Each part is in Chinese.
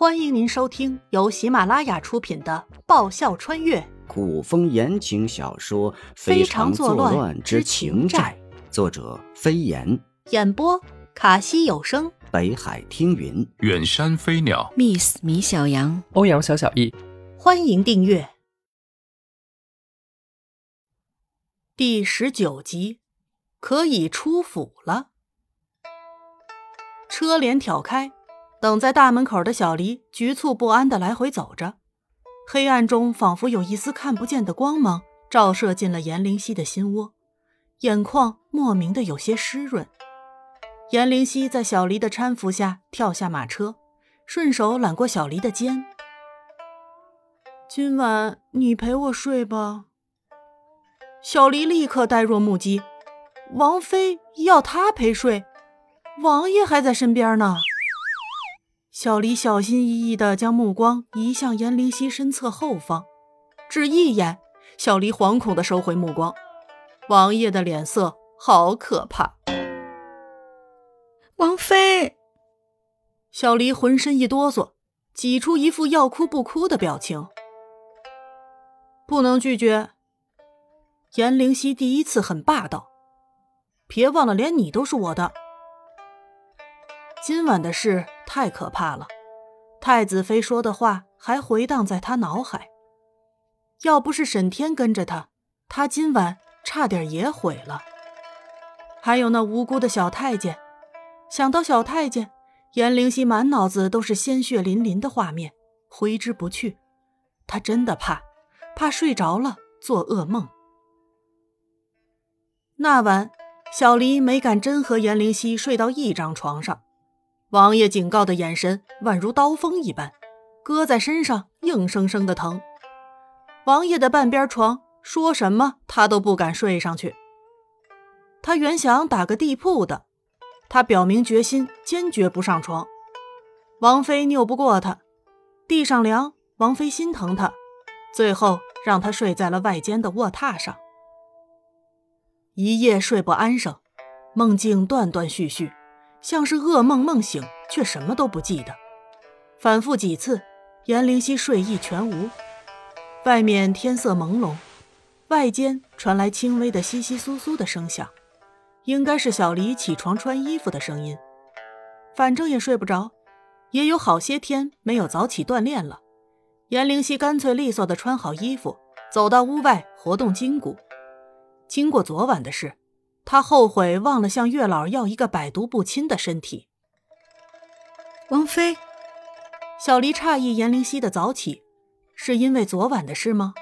欢迎您收听由喜马拉雅出品的《爆笑穿越。古风言情小说《非常作乱之情债》，作者飞檐，》，演播卡西有声。北海听云。远山飞鸟，Miss 米小羊，欧阳小小易，欢迎订阅。第十九集，可以出府了。车帘挑开，等在大门口的小黎局促不安的来回走着，黑暗中仿佛有一丝看不见的光芒照射进了颜灵犀的心窝，眼眶莫名的有些湿润。颜灵犀在小黎的搀扶下跳下马车，顺手揽过小黎的肩。今晚你陪我睡吧。小黎立刻呆若木鸡，王妃要他陪睡，王爷还在身边呢。小黎小心翼翼地将目光移向严灵犀身侧后方，只一眼，小黎惶恐地收回目光。王爷的脸色好可怕。王妃，小黎浑身一哆嗦，挤出一副要哭不哭的表情。不能拒绝。严灵犀第一次很霸道，别忘了，连你都是我的。今晚的事太可怕了，太子妃说的话还回荡在他脑海。要不是沈天跟着他，他今晚差点也毁了。还有那无辜的小太监，想到小太监，颜灵犀满脑子都是鲜血淋淋的画面，挥之不去。他真的怕，怕睡着了做噩梦。那晚，小黎没敢真和颜灵犀睡到一张床上，王爷警告的眼神宛如刀锋一般，搁在身上硬生生的疼。王爷的半边床，说什么他都不敢睡上去。他原想打个地铺的，他表明决心，坚决不上床。王妃拗不过他，地上凉，王妃心疼他，最后让他睡在了外间的卧榻上。一夜睡不安生，梦境断断续续，像是噩梦梦醒，却什么都不记得。反复几次，颜灵犀睡意全无。外面天色朦胧，外间传来轻微的窸窸窣窣的声响，应该是小黎起床穿衣服的声音。反正也睡不着，也有好些天没有早起锻炼了。颜灵犀干脆利索地穿好衣服，走到屋外活动筋骨。经过昨晚的事，他后悔忘了向月老要一个百毒不侵的身体。王妃，小黎诧异颜灵犀的早起，是因为昨晚的事吗？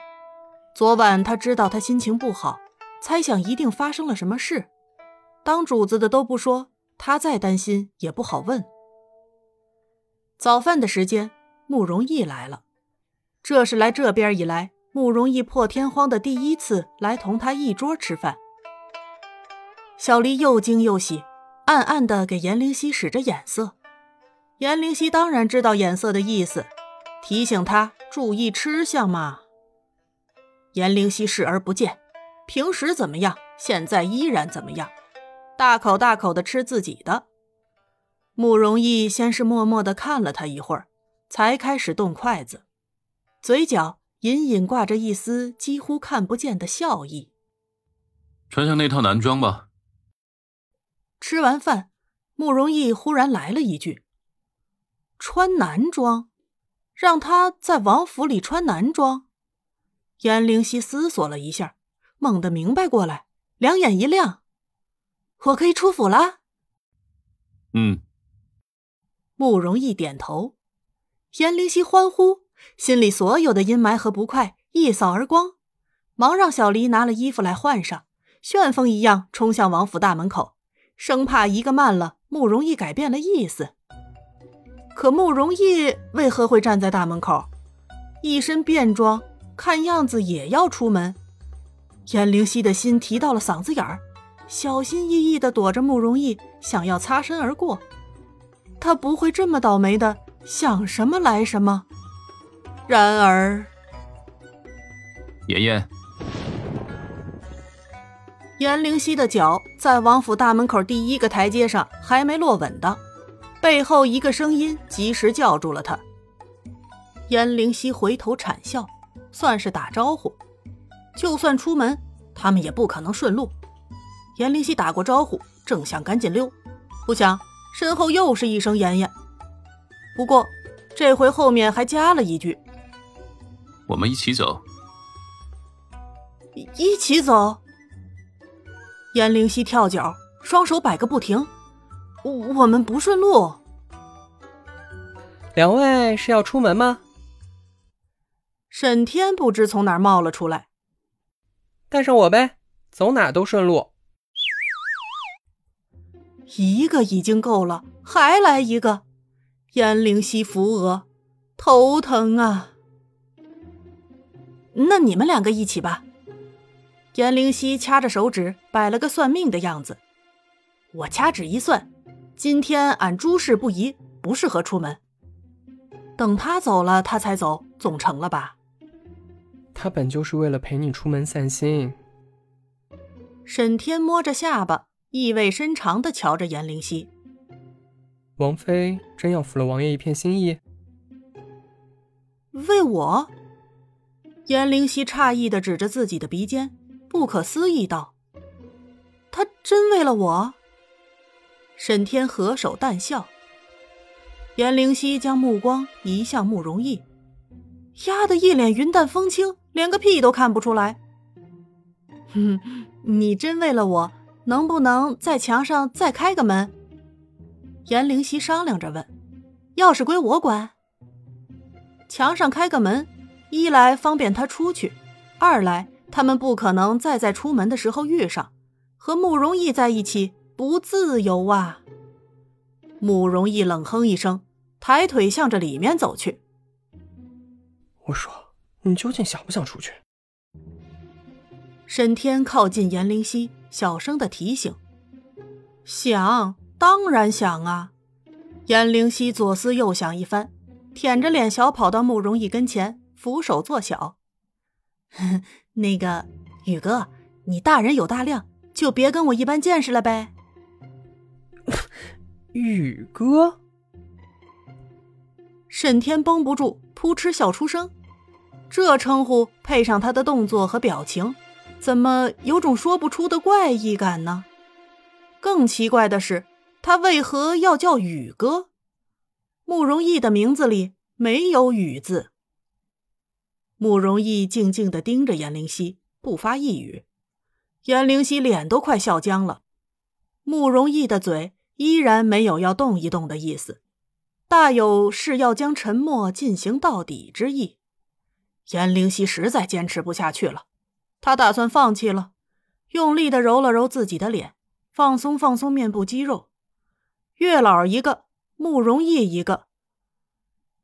昨晚他知道他心情不好，猜想一定发生了什么事。当主子的都不说，他再担心也不好问。早饭的时间，慕容逸来了，这是来这边以来。慕容逸破天荒的第一次来同他一桌吃饭，小黎又惊又喜，暗暗的给颜灵犀使着眼色。颜灵犀当然知道眼色的意思，提醒他注意吃相嘛。颜灵犀视而不见，平时怎么样，现在依然怎么样，大口大口的吃自己的。慕容逸先是默默的看了他一会儿，才开始动筷子，嘴角。隐隐挂着一丝几乎看不见的笑意。穿上那套男装吧。吃完饭，慕容逸忽然来了一句：“穿男装，让他在王府里穿男装。”颜灵犀思索了一下，猛地明白过来，两眼一亮：“我可以出府了。”嗯。慕容逸点头，颜灵犀欢呼。心里所有的阴霾和不快一扫而光，忙让小黎拿了衣服来换上，旋风一样冲向王府大门口，生怕一个慢了，慕容易改变了意思。可慕容易为何会站在大门口？一身便装，看样子也要出门。颜灵犀的心提到了嗓子眼儿，小心翼翼地躲着慕容易，想要擦身而过。他不会这么倒霉的，想什么来什么。然而，妍妍，颜灵犀的脚在王府大门口第一个台阶上还没落稳当，背后一个声音及时叫住了他，颜灵溪回头惨笑，算是打招呼。就算出门，他们也不可能顺路。颜灵溪打过招呼，正想赶紧溜，不想身后又是一声“妍妍”。不过这回后面还加了一句：“我们一起走。”一起走。颜灵溪跳脚，双手摆个不停。我我们不顺路。两位是要出门吗？沈天不知从哪儿冒了出来。带上我呗，走哪都顺路。一个已经够了，还来一个。燕灵溪扶额，头疼啊。那你们两个一起吧。颜灵溪掐着手指，摆了个算命的样子。我掐指一算，今天俺诸事不宜，不适合出门。等他走了，他才走，总成了吧？他本就是为了陪你出门散心。沈天摸着下巴，意味深长的瞧着颜灵溪。王妃真要服了王爷一片心意？为我？颜灵溪诧异的指着自己的鼻尖，不可思议道：“他真为了我？”沈天合手淡笑。颜灵溪将目光移向慕容逸，压得一脸云淡风轻，连个屁都看不出来。哼，你真为了我，能不能在墙上再开个门？颜灵溪商量着问：“钥匙归我管。”墙上开个门，一来方便他出去，二来他们不可能再在出门的时候遇上，和慕容逸在一起不自由啊。慕容逸冷哼一声。抬腿向着里面走去。我说：“你究竟想不想出去？”沈天靠近严灵溪，小声的提醒：“想，当然想啊！”严灵溪左思右想一番，舔着脸小跑到慕容逸跟前，俯首作小：“那个宇哥，你大人有大量，就别跟我一般见识了呗。”宇哥。沈天绷不住，扑哧笑出声。这称呼配上他的动作和表情，怎么有种说不出的怪异感呢？更奇怪的是，他为何要叫宇哥？慕容逸的名字里没有“宇”字。慕容逸静静的盯着颜灵溪，不发一语。颜灵溪脸都快笑僵了。慕容逸的嘴依然没有要动一动的意思。大有是要将沉默进行到底之意，颜灵溪实在坚持不下去了，他打算放弃了，用力的揉了揉自己的脸，放松放松面部肌肉。月老一个，慕容逸一个。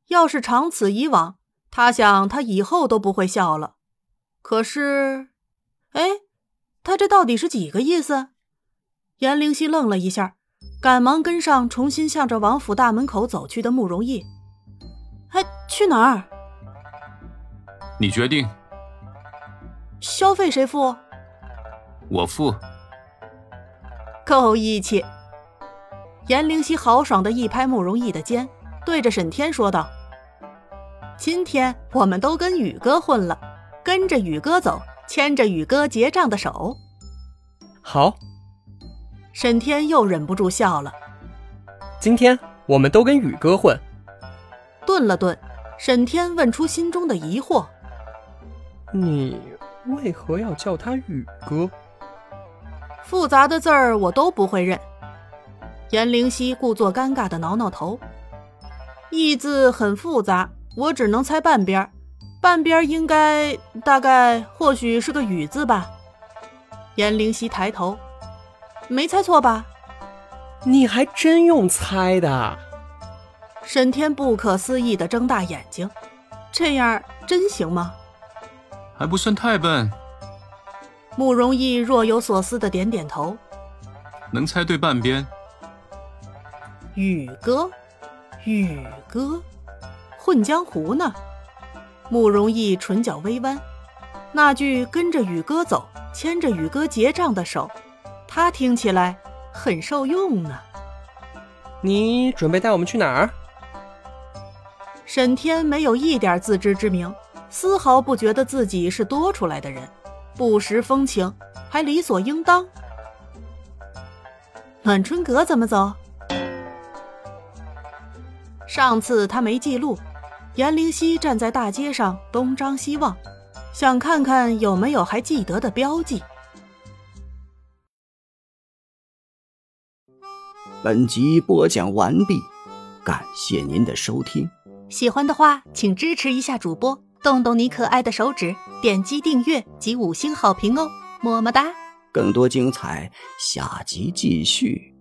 要是长此以往，他想他以后都不会笑了。可是，哎，他这到底是几个意思？颜灵溪愣了一下。赶忙跟上，重新向着王府大门口走去的慕容逸。哎，去哪儿？你决定。消费谁付？我付。够义气。颜灵溪豪爽的一拍慕容逸的肩，对着沈天说道：“今天我们都跟宇哥混了，跟着宇哥走，牵着宇哥结账的手。”好。沈天又忍不住笑了。今天我们都跟宇哥混。顿了顿，沈天问出心中的疑惑：“你为何要叫他宇哥？”复杂的字儿我都不会认。颜灵溪故作尴尬的挠挠头。义字很复杂，我只能猜半边半边应该大概或许是个雨字吧。颜灵溪抬头。没猜错吧？你还真用猜的？沈天不可思议的睁大眼睛，这样真行吗？还不算太笨。慕容逸若有所思的点点头。能猜对半边。宇哥，宇哥，混江湖呢？慕容逸唇角微弯，那句跟着宇哥走，牵着宇哥结账的手。他听起来很受用呢。你准备带我们去哪儿？沈天没有一点自知之明，丝毫不觉得自己是多出来的人，不识风情，还理所应当。暖春阁怎么走？上次他没记录。颜灵溪站在大街上东张西望，想看看有没有还记得的标记。本集播讲完毕，感谢您的收听。喜欢的话，请支持一下主播，动动你可爱的手指，点击订阅及五星好评哦，么么哒！更多精彩，下集继续。